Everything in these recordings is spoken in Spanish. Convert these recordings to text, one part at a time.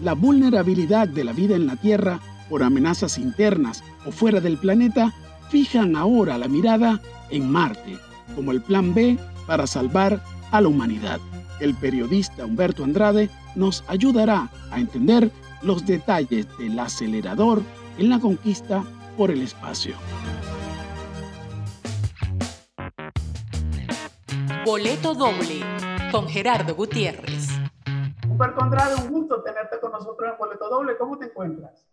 la vulnerabilidad de la vida en la Tierra por amenazas internas o fuera del planeta fijan ahora la mirada en Marte como el plan B para salvar a la humanidad. El periodista Humberto Andrade nos ayudará a entender los detalles del acelerador en la conquista por el espacio. Boleto doble con Gerardo Gutiérrez. Humberto Andrade, un gusto tenerte con nosotros en Boleto Doble. ¿Cómo te encuentras?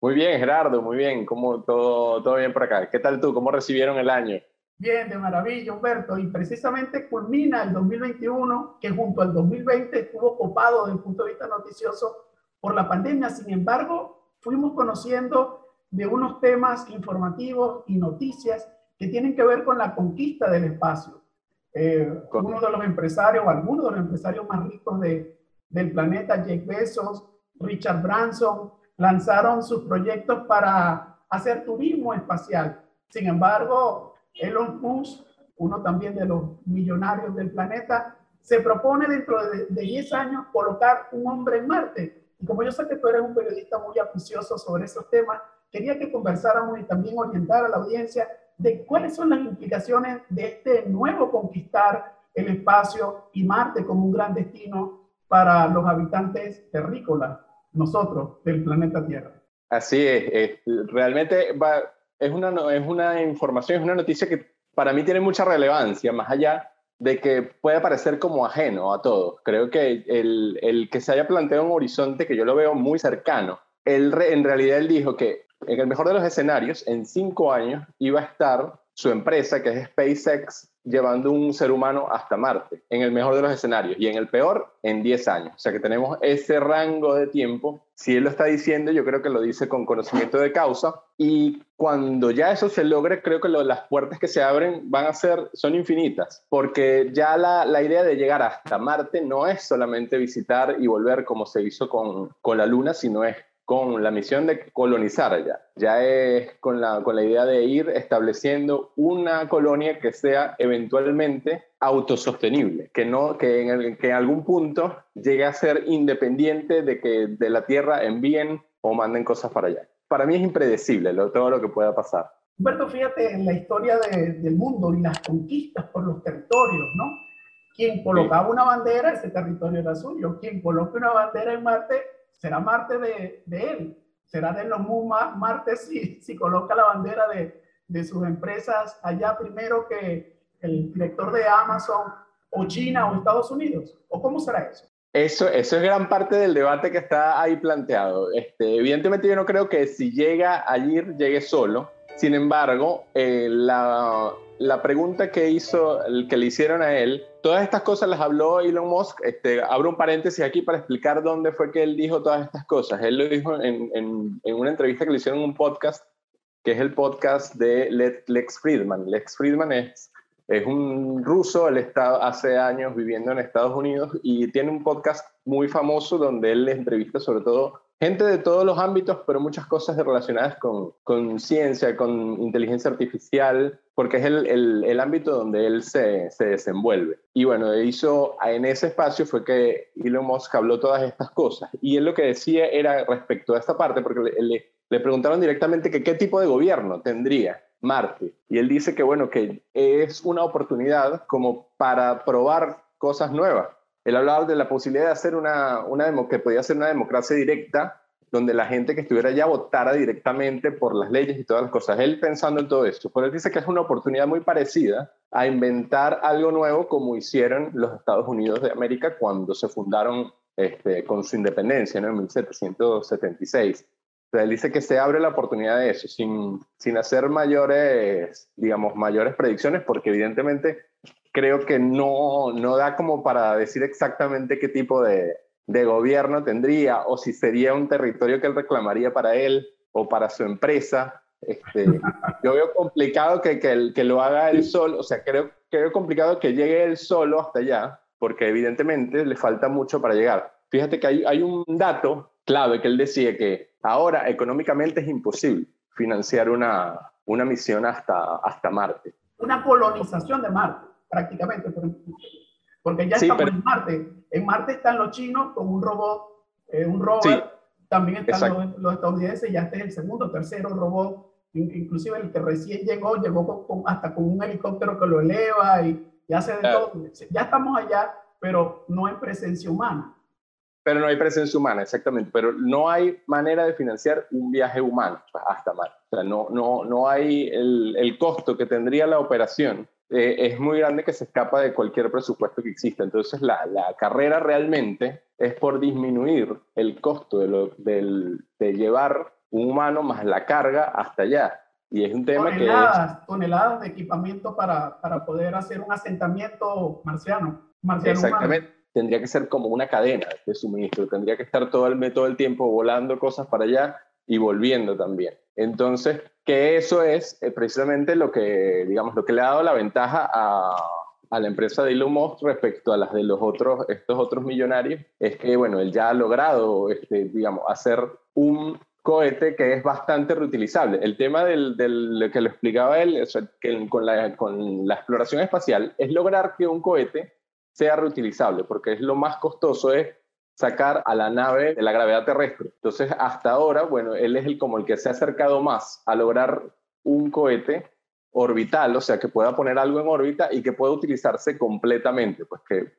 Muy bien, Gerardo, muy bien. ¿Cómo todo, todo bien por acá? ¿Qué tal tú? ¿Cómo recibieron el año? Bien, de maravilla, Humberto. Y precisamente culmina el 2021, que junto al 2020 estuvo copado desde el punto de vista noticioso por la pandemia. Sin embargo, fuimos conociendo de unos temas informativos y noticias que tienen que ver con la conquista del espacio. Eh, uno de los empresarios, o algunos de los empresarios más ricos de, del planeta, Jake Bezos, Richard Branson, lanzaron sus proyectos para hacer turismo espacial. Sin embargo, Elon Musk, uno también de los millonarios del planeta, se propone dentro de, 10 años colocar un hombre en Marte. Y como yo sé que tú eres un periodista muy aficionado sobre esos temas, quería que conversáramos y también orientar a la audiencia de cuáles son las implicaciones de este nuevo conquistar el espacio y Marte como un gran destino para los habitantes terrícolas, nosotros, del planeta Tierra. Así es, realmente va, es una, es una información, es una noticia que para mí tiene mucha relevancia, más allá de que puede parecer como ajeno a todo. Creo que el, el que se haya planteado un horizonte que yo lo veo muy cercano, él, en realidad él dijo que en el mejor de los escenarios, en cinco años, iba a estar su empresa, que es SpaceX, llevando un ser humano hasta Marte, en el mejor de los escenarios, y en el peor, en 10 años. O sea que tenemos ese rango de tiempo. Si él lo está diciendo, yo creo que lo dice con conocimiento de causa, y cuando ya eso se logre, creo que las puertas que se abren van a ser, son infinitas, porque ya la, la, idea de llegar hasta Marte no es solamente visitar y volver como se hizo con, con la Luna, sino es con la misión de colonizar allá. Ya es con la, con la idea de ir estableciendo una colonia que sea eventualmente autosostenible, que, no, que, en, el, que en algún punto llegue a ser independiente de que de la Tierra envíen o manden cosas para allá. Para mí es impredecible lo, todo lo que pueda pasar. Humberto, fíjate en la historia del mundo y las conquistas por los territorios, ¿no? Quien colocaba una bandera, ese territorio era suyo. Quien coloca una bandera en Marte, será Marte de, él, será de los Marte si, si coloca la bandera de, de sus empresas allá primero que el director de Amazon o China o Estados Unidos? ¿O cómo será eso? Eso, eso es gran parte del debate que está ahí planteado. Este, evidentemente yo no creo que si llega allí llegue solo. Sin embargo, eh, la, la pregunta que hizo, que le hicieron a él, todas estas cosas las habló Elon Musk. Este, abro un paréntesis aquí para explicar dónde fue que él dijo todas estas cosas. Él lo dijo en, en, en una entrevista que le hicieron en un podcast, que es el podcast de Lex Friedman. Lex Friedman es, es un ruso, él está hace años viviendo en Estados Unidos y tiene un podcast muy famoso donde él entrevista sobre todo gente de todos los ámbitos, pero muchas cosas relacionadas con, con ciencia, con inteligencia artificial, porque es el, el, el ámbito donde él se, se, desenvuelve. Y bueno, hizo, en ese espacio fue que Elon Musk habló todas estas cosas. Y él lo que decía era respecto a esta parte, porque le, le, preguntaron directamente que qué tipo de gobierno tendría Marte. Y él dice que bueno, que es una oportunidad como para probar cosas nuevas él hablaba de la posibilidad de hacer una, una que podía ser una democracia directa, donde la gente que estuviera allá votara directamente por las leyes y todas las cosas. Él pensando en todo esto. Por él dice que es una oportunidad muy parecida a inventar algo nuevo como hicieron los Estados Unidos de América cuando se fundaron este, con su independencia en 1776. él dice que se abre la oportunidad de eso, sin, sin hacer mayores, digamos, mayores predicciones, porque evidentemente creo que no, no da como para decir exactamente qué tipo de, de gobierno tendría o si sería un territorio que él reclamaría para él o para su empresa. Este, yo veo complicado que, que, que, lo haga él solo, o sea, creo, creo complicado que llegue él solo hasta allá, porque evidentemente le falta mucho para llegar. Fíjate que hay, hay un dato clave que él decía que ahora económicamente es imposible financiar una, una misión hasta, hasta Marte. Una colonización de Marte prácticamente, porque ya estamos en Marte. En Marte están los chinos con un robot eh, un rover. También están los, estadounidenses, ya este es el segundo, tercero robot, inclusive el que recién llegó, llegó con, hasta con un helicóptero que lo eleva y, y hace de todo. Ya estamos allá, pero no hay presencia humana. Pero no hay presencia humana, exactamente. Pero no hay manera de financiar un viaje humano hasta Marte. O sea, no, no, no hay el, el costo que tendría la operación. Eh, es muy grande que se escapa de cualquier presupuesto que exista. Entonces, la, la carrera realmente es por disminuir el costo de, lo, del, de llevar un humano más la carga hasta allá. Y es un tema toneladas, que... Toneladas de equipamiento para, para poder hacer un asentamiento marciano. marciano Exactamente. Tendría que ser como una cadena de suministro. Tendría que estar todo el, todo el tiempo volando cosas para allá y volviendo también. Entonces, que eso es eh, precisamente lo que, digamos, lo que le ha dado la ventaja a, a la empresa de Elon Musk respecto a las de los otros, estos otros millonarios, es que, bueno, él ya ha logrado, este, digamos, hacer un cohete que es bastante reutilizable. El tema del, del que lo explicaba él, que con, la, con la exploración espacial, es lograr que un cohete sea reutilizable, porque es lo más costoso es sacar a la nave de la gravedad terrestre. Entonces, hasta ahora, bueno, él es el como el que se ha acercado más a lograr un cohete orbital, o sea, que pueda poner algo en órbita y que pueda utilizarse completamente, pues que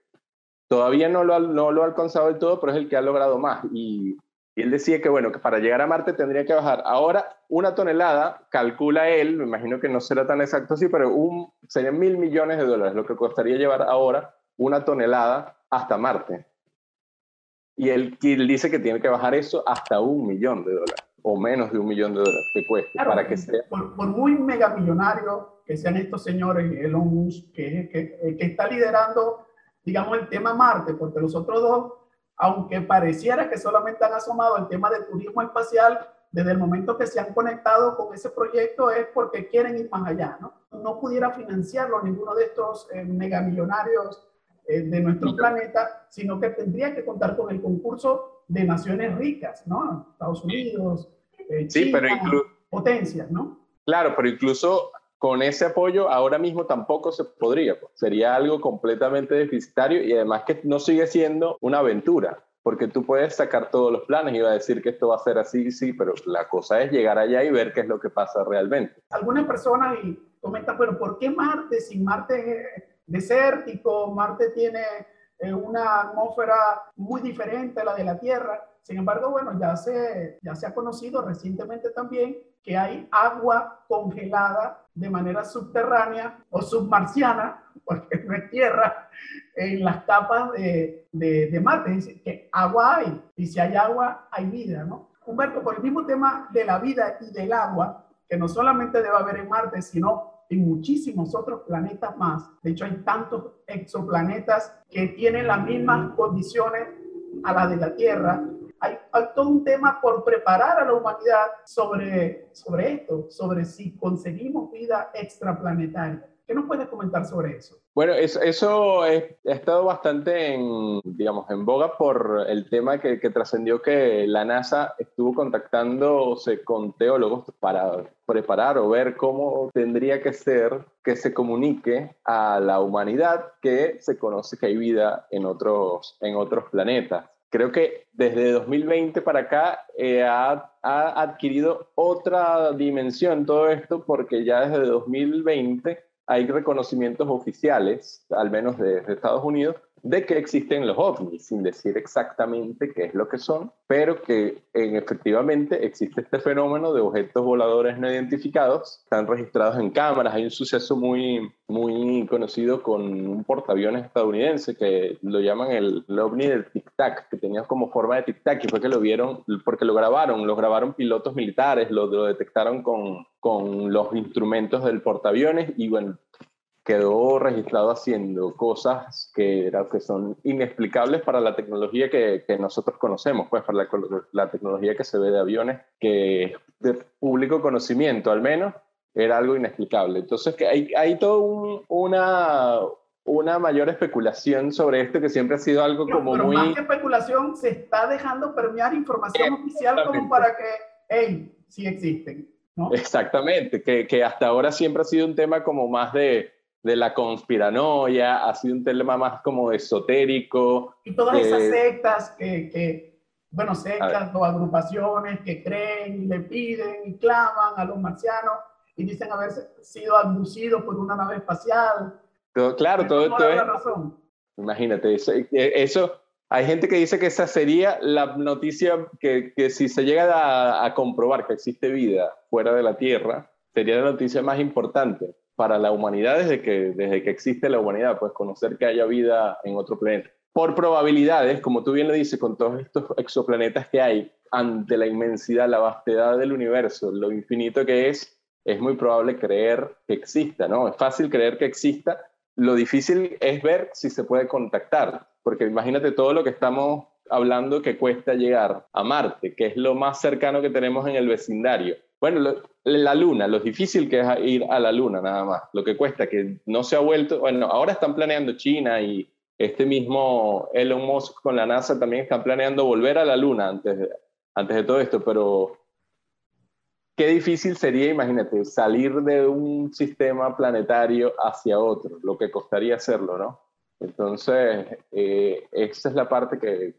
todavía no lo, ha, no lo ha alcanzado del todo, pero es el que ha logrado más. Y y él decía que, bueno, que para llegar a Marte tendría que bajar ahora una tonelada, calcula él, me imagino que no será tan exacto así, pero un, serían mil millones de dólares lo que costaría llevar ahora una tonelada hasta Marte. Y él, dice que tiene que bajar eso hasta un millón de dólares, o menos de un millón de dólares que cueste, para que sea. Por, por, muy megamillonario que sean estos señores, Elon Musk, que, que, que está liderando, digamos, el tema Marte, porque los otros dos aunque pareciera que solamente han asomado el tema del turismo espacial, desde el momento que se han conectado con ese proyecto es porque quieren ir más allá, ¿no? No pudiera financiarlo ninguno de estos eh, megamillonarios eh, de nuestro planeta, sino que tendría que contar con el concurso de naciones ricas, ¿no? Estados Unidos, eh, China, potencias, ¿no? Claro, pero incluso con ese apoyo ahora mismo tampoco se podría. Pues. Sería algo completamente deficitario y además que no sigue siendo una aventura, porque tú puedes sacar todos los planes y va a decir que esto va a ser así, sí, pero la cosa es llegar allá y ver qué es lo que pasa realmente. Algunas personas comentan, pero ¿por qué Marte? Si Marte es desértico, Marte tiene eh, una atmósfera muy diferente a la de la Tierra. Sin embargo, bueno, ya se, ya se ha conocido recientemente también que hay agua congelada de manera subterránea o submarciana, porque no es tierra, en las capas de, de, de Marte. Dice que agua hay, y si hay agua, hay vida, ¿no? Humberto, por el mismo tema de la vida y del agua, que no solamente debe haber en Marte, sino en muchísimos otros planetas más. De hecho, hay tantos exoplanetas que tienen las mismas condiciones a las de la Tierra, hay, todo un tema por preparar a la humanidad sobre, sobre esto, sobre si conseguimos vida extraplanetaria. ¿Qué nos puedes comentar sobre eso? Bueno, eso, eso ha estado bastante en, digamos, en boga por el tema que, que trascendió que la NASA estuvo contactándose con teólogos para preparar o ver cómo tendría que ser que se comunique a la humanidad que se conoce que hay vida en otros, en otros planetas creo que desde 2020 para acá eh, ha, ha, adquirido otra dimensión todo esto porque ya desde 2020 hay reconocimientos oficiales, al menos de, Estados Unidos, de que existen los ovnis, sin decir exactamente qué es lo que son, pero que en, efectivamente existe este fenómeno de objetos voladores no identificados, están registrados en cámaras, hay un suceso muy, muy conocido con un portaaviones estadounidense que lo llaman el, ovni del tic-tac, que tenía como forma de tic-tac, y fue que lo vieron, porque lo grabaron, lo grabaron pilotos militares, lo, lo detectaron con, con los instrumentos del portaaviones, y bueno, quedó registrado haciendo cosas que, que son inexplicables para la tecnología que, que nosotros conocemos, pues para la, la, tecnología que se ve de aviones, que de público conocimiento al menos, era algo inexplicable. Entonces que hay, hay toda un, una, una mayor especulación sobre esto que siempre ha sido algo como pero muy... Más que especulación, se está dejando permear información oficial como para que, hey, sí existen. ¿no? Exactamente, que, que hasta ahora siempre ha sido un tema como más de de la conspiranoia, ha sido un tema más como esotérico. Y todas esas sectas que, que, bueno, sectas o agrupaciones que creen y le piden y claman a los marcianos y dicen haber sido abducidos por una nave espacial. claro, todo esto es... Razón. Imagínate, eso, eh, eso, hay gente que dice que esa sería la noticia que, que si se llega a, a, comprobar que existe vida fuera de la Tierra, sería la noticia más importante para la humanidad desde que, desde que existe la humanidad, pues conocer que haya vida en otro planeta por probabilidades, como tú bien lo dices, con todos estos exoplanetas que hay, ante la inmensidad, la vastedad del universo, lo infinito que es, es muy probable creer que exista, ¿no? Es fácil creer que exista, lo difícil es ver si se puede contactar, porque imagínate todo lo que estamos hablando que cuesta llegar a Marte, que es lo más cercano que tenemos en el vecindario. Bueno, la Luna, lo difícil que es ir a la Luna nada más, lo que cuesta, que no se ha vuelto, bueno, ahora están planeando China y este mismo Elon Musk con la NASA también están planeando volver a la Luna antes de, antes de todo esto, pero qué difícil sería, imagínate, salir de un sistema planetario hacia otro, lo que costaría hacerlo, ¿no? Entonces, eh, esa es la parte que,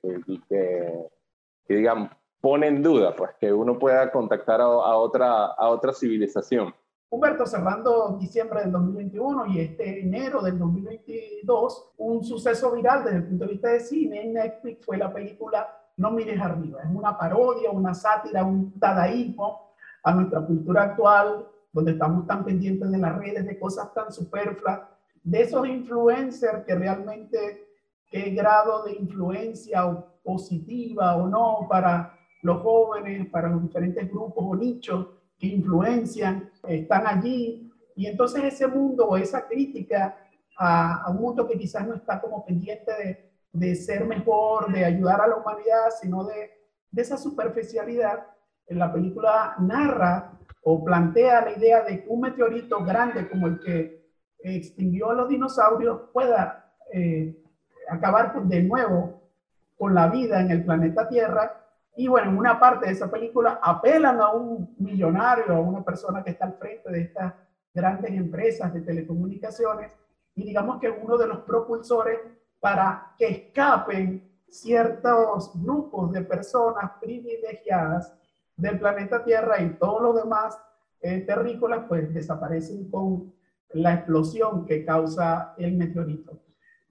que, digamos, pone en duda, pues, que uno pueda contactar a, otra, a otra civilización. Humberto, cerrando diciembre del 2021 y este enero del 2022, un suceso viral desde el punto de vista de cine en Netflix fue la película No mires arriba. Es una parodia, una sátira, un dadaísmo a nuestra cultura actual, donde estamos tan pendientes de las redes, de cosas tan superfluas, de esos influencers que realmente qué grado de influencia positiva o no para los jóvenes, para los diferentes grupos o nichos que influencian, están allí. Y entonces ese mundo o esa crítica a, un mundo que quizás no está como pendiente de, de, ser mejor, de ayudar a la humanidad, sino de, de esa superficialidad, en la película narra o plantea la idea de que un meteorito grande como el que extinguió a los dinosaurios pueda eh, acabar de nuevo con la vida en el planeta Tierra y bueno, en una parte de esa película apelan a un millonario, a una persona que está al frente de estas grandes empresas de telecomunicaciones y digamos que uno de los propulsores para que escapen ciertos grupos de personas privilegiadas del planeta Tierra y todos los demás eh, terrícolas pues desaparecen con la explosión que causa el meteorito.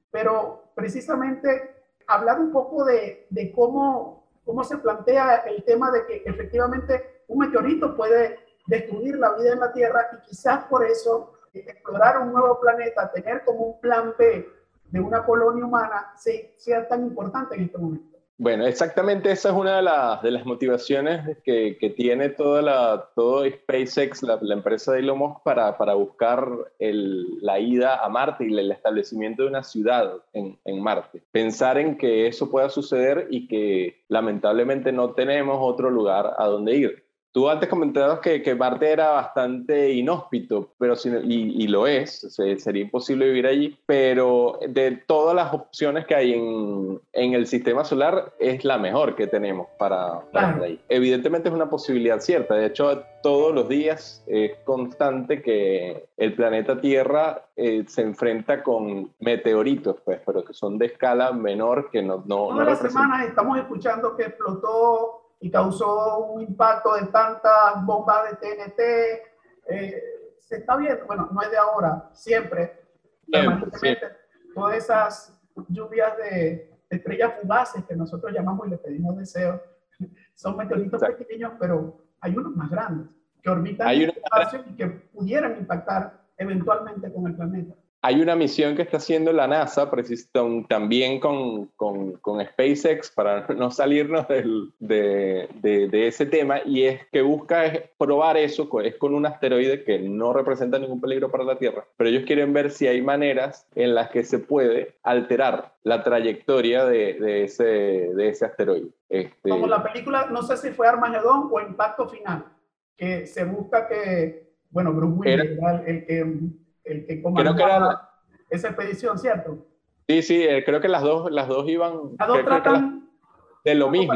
Pero precisamente hablar un poco de, de cómo cómo se plantea el tema de que efectivamente un meteorito puede destruir la vida en la Tierra y quizás por eso explorar un nuevo planeta, tener como un plan B de una colonia humana, sea tan importante en este momento. Bueno, exactamente esa es una de, las, motivaciones que, tiene toda la, todo SpaceX, la, empresa de Elon Musk, para, para buscar el, la ida a Marte y el establecimiento de una ciudad en, en, Marte. Pensar en que eso pueda suceder y que lamentablemente no tenemos otro lugar a donde ir. Tú antes comentabas que, que Marte era bastante inhóspito, pero y, y, lo es, sería imposible vivir allí, pero de todas las opciones que hay en, en el sistema solar, es la mejor que tenemos para, para ahí. Evidentemente es una posibilidad cierta, de hecho todos los días es constante que el planeta Tierra eh, se enfrenta con meteoritos, pues, pero que son de escala menor que no... no Todas las semanas estamos escuchando que explotó y causó un impacto de tantas bombas de TNT. Eh, se está viendo, bueno, no es de ahora, siempre, todas esas lluvias de, estrellas fugaces que nosotros llamamos y le pedimos deseos, son meteoritos pequeños, pero hay unos más grandes que orbitan en el espacio y que pudieran impactar eventualmente con el planeta. Hay una misión que está haciendo la NASA también con, con, con, SpaceX para no salirnos del, de, de, ese tema y es que busca probar eso, es con un asteroide que no representa ningún peligro para la Tierra, pero ellos quieren ver si hay maneras en las que se puede alterar la trayectoria de, de ese, de ese asteroide. Este... Como la película, no sé si fue Armagedón o Impacto Final, que se busca que, bueno, Bruce Willis, el que el que comandaba esa expedición, ¿cierto? Sí, sí, eh, creo que las dos, las dos iban... Las dos tratan... de lo mismo,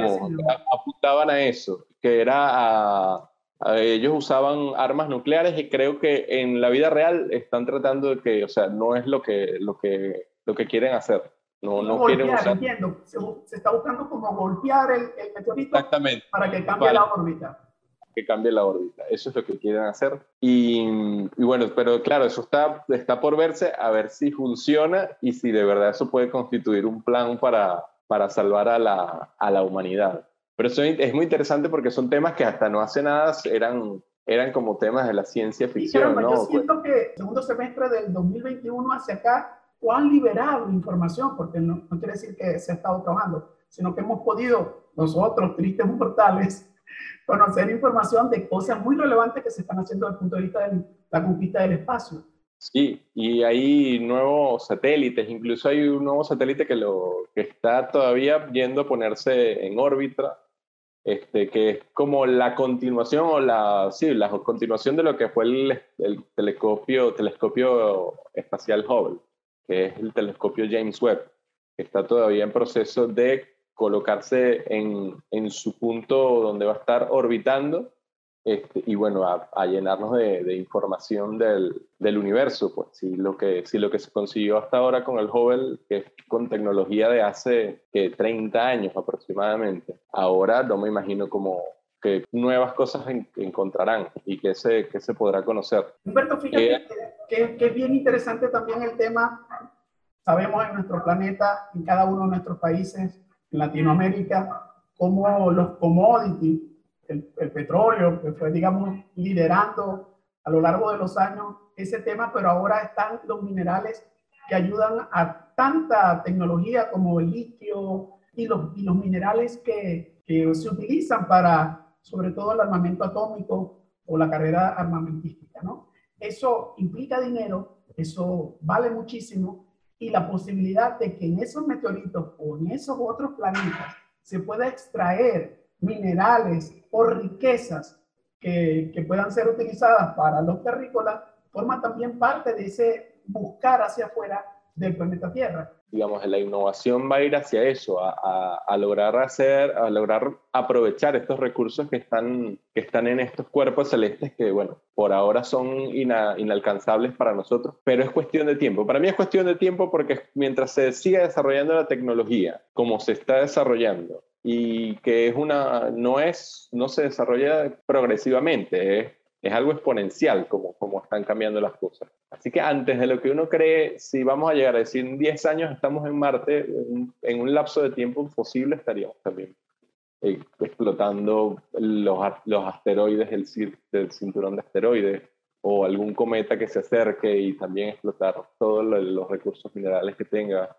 apuntaban a eso, que era a, ellos usaban armas nucleares y creo que en la vida real están tratando de que, o sea, no es lo que, lo que, lo que quieren hacer. No, no golpear, usar... entiendo. Se, se, está buscando como golpear el, el meteorito Exactamente. para que cambie la órbita que cambie la órbita. Eso es lo que quieren hacer. Y, y, bueno, pero claro, eso está, está por verse a ver si funciona y si de verdad eso puede constituir un plan para, para salvar a la, a la humanidad. Pero eso es muy interesante porque son temas que hasta no hace nada eran, eran como temas de la ciencia ficción. ¿no? Yo siento que segundo semestre del 2021 hacia acá, han liberado información, porque no, no quiere decir que se ha estado trabajando, sino que hemos podido nosotros, tristes mortales, conocer información de cosas muy relevantes que se están haciendo desde el punto de vista de la conquista del espacio. Sí, y hay nuevos satélites, incluso hay un nuevo satélite que, lo, que está todavía yendo a ponerse en órbita, este, que es como la continuación o la, sí, la continuación de lo que fue el, el telescopio, telescopio espacial Hubble, que es el telescopio James Webb, que está todavía en proceso de colocarse en, en su punto donde va a estar orbitando este, y bueno, a, llenarnos de, de información del, del, universo, pues si lo, que, si lo que se consiguió hasta ahora con el Hubble, que es con tecnología de hace que 30 años aproximadamente, ahora no me imagino como que nuevas cosas encontrarán y que se, que se podrá conocer. Humberto, fíjate eh, que, que es bien interesante también el tema, sabemos en nuestro planeta, en cada uno de nuestros países, en Latinoamérica, como los commodities, el, el, petróleo, que fue, digamos, liderando a lo largo de los años ese tema, pero ahora están los minerales que ayudan a tanta tecnología como el litio y los, y los minerales que, que se utilizan para, sobre todo, el armamento atómico o la carrera armamentística, ¿no? Eso implica dinero, eso vale muchísimo y la posibilidad de que en esos meteoritos o en esos otros planetas se pueda extraer minerales o riquezas que, que puedan ser utilizadas para los terrícolas, forma también parte de ese buscar hacia afuera del planeta Tierra digamos, la innovación va a ir hacia eso, a, lograr hacer, a lograr aprovechar estos recursos que están, que están en estos cuerpos celestes que, bueno, por ahora son inalcanzables para nosotros, pero es cuestión de tiempo. Para mí es cuestión de tiempo porque mientras se siga desarrollando la tecnología como se está desarrollando y que es una, no es, no se desarrolla progresivamente, es es algo exponencial como, como están cambiando las cosas. Así que antes de lo que uno cree, si vamos a llegar a decir en 10 años estamos en Marte, en, un lapso de tiempo posible estaríamos también eh, explotando los, los asteroides del, del cinturón de asteroides o algún cometa que se acerque y también explotar todos los recursos minerales que tenga.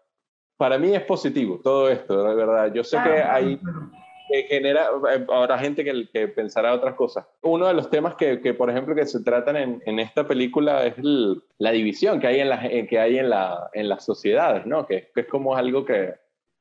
Para mí es positivo todo esto, de verdad. Yo sé que hay que genera, eh, habrá gente que, que, pensará otras cosas. Uno de los temas que, que por ejemplo, que se tratan en, en esta película es la división que hay en, la, que hay en, la, en las sociedades, ¿no? Que, que es como algo que...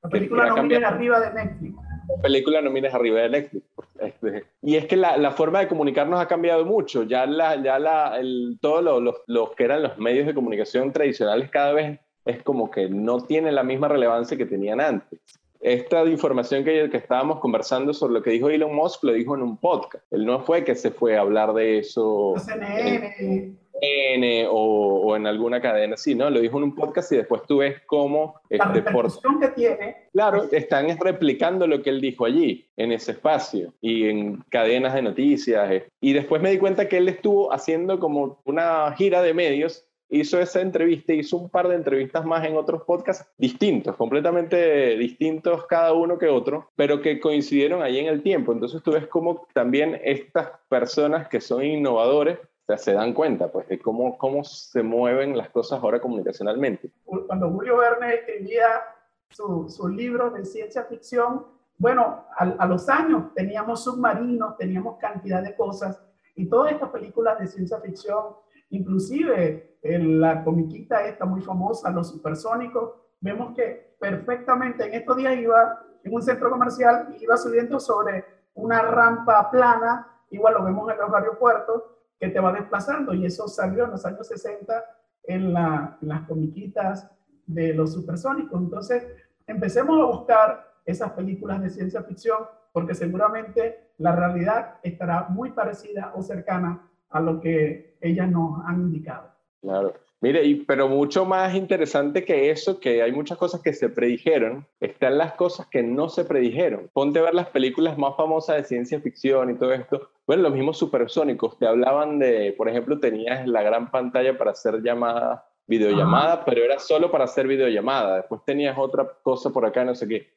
La película no mires arriba de Netflix. La película no mires arriba de Netflix. Este, y es que la, la, forma de comunicarnos ha cambiado mucho. Ya, la, ya la, el, todos los, los que eran los medios de comunicación tradicionales cada vez es como que no tienen la misma relevancia que tenían antes esta información que, que estábamos conversando sobre lo que dijo Elon Musk, lo dijo en un podcast. Él no fue que se fue a hablar de eso CNN. En, o, o, en alguna cadena, sí, ¿no? Lo dijo en un podcast y después tú ves cómo... La este, repercusión que tiene. Claro, están replicando lo que él dijo allí, en ese espacio y en cadenas de noticias. Eh. Y después me di cuenta que él estuvo haciendo como una gira de medios hizo esa entrevista, hizo un par de entrevistas más en otros podcasts distintos, completamente distintos cada uno que otro, pero que coincidieron ahí en el tiempo. Entonces tú ves cómo también estas personas que son innovadores se dan cuenta pues, de cómo, cómo se mueven las cosas ahora comunicacionalmente. Cuando Julio Verne escribía sus su libros de ciencia ficción, bueno, a, a los años teníamos submarinos, teníamos cantidad de cosas, y todas estas películas de ciencia ficción Inclusive en la comiquita esta muy famosa, Los Supersónicos, vemos que perfectamente en estos días iba en un centro comercial y iba subiendo sobre una rampa plana, igual lo vemos en los aeropuertos, que te va desplazando y eso salió en los años 60 en, la, en las comiquitas de los supersónicos. Entonces, empecemos a buscar esas películas de ciencia ficción porque seguramente la realidad estará muy parecida o cercana a lo que ellas nos han indicado. Claro. Mire, y, pero mucho más interesante que eso, que hay muchas cosas que se predijeron, están las cosas que no se predijeron. Ponte a ver las películas más famosas de ciencia ficción y todo esto. Bueno, los mismos supersónicos te hablaban de, por ejemplo, tenías la gran pantalla para hacer llamadas, videollamadas, pero era solo para hacer videollamadas. Después tenías otra cosa por acá, no sé qué.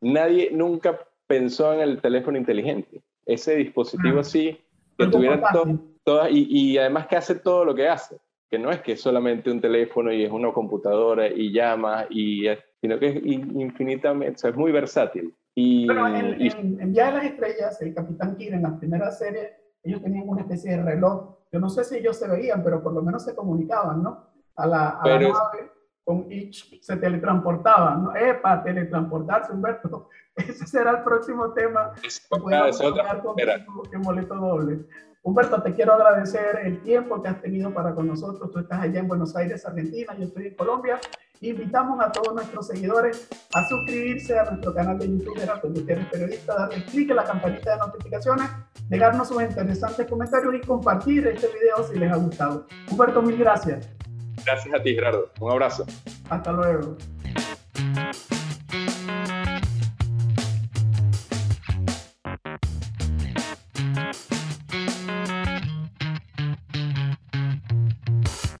Nadie nunca pensó en el teléfono inteligente. Ese dispositivo así, que tuviera todas, y, y además que hace todo lo que hace que no es que es solamente un teléfono y es una computadora y llama, y, sino que es infinitamente, o sea, es muy versátil. Y, Pero en, en, de las Estrellas, el Capitán Kirk en la primera serie, ellos tenían una especie de reloj. Yo no sé si ellos se veían, pero por lo menos se comunicaban, ¿no? A la, a la nave con Itch se teletransportaban, ¿no? ¡Epa! Teletransportarse, Humberto. Ese será el próximo tema. Es, es otra, en boleto doble. Humberto, te quiero agradecer el tiempo que has tenido para con nosotros. Tú estás allá en Buenos Aires, Argentina, yo estoy en Colombia. Invitamos a todos nuestros seguidores a suscribirse a nuestro canal de YouTube Gerardo Gutiérrez Periodista, darle clic en la campanita de notificaciones, dejarnos sus interesantes comentarios y compartir este video si les ha gustado. Humberto, mil gracias. Gracias a ti, Gerardo. Un abrazo. Hasta luego.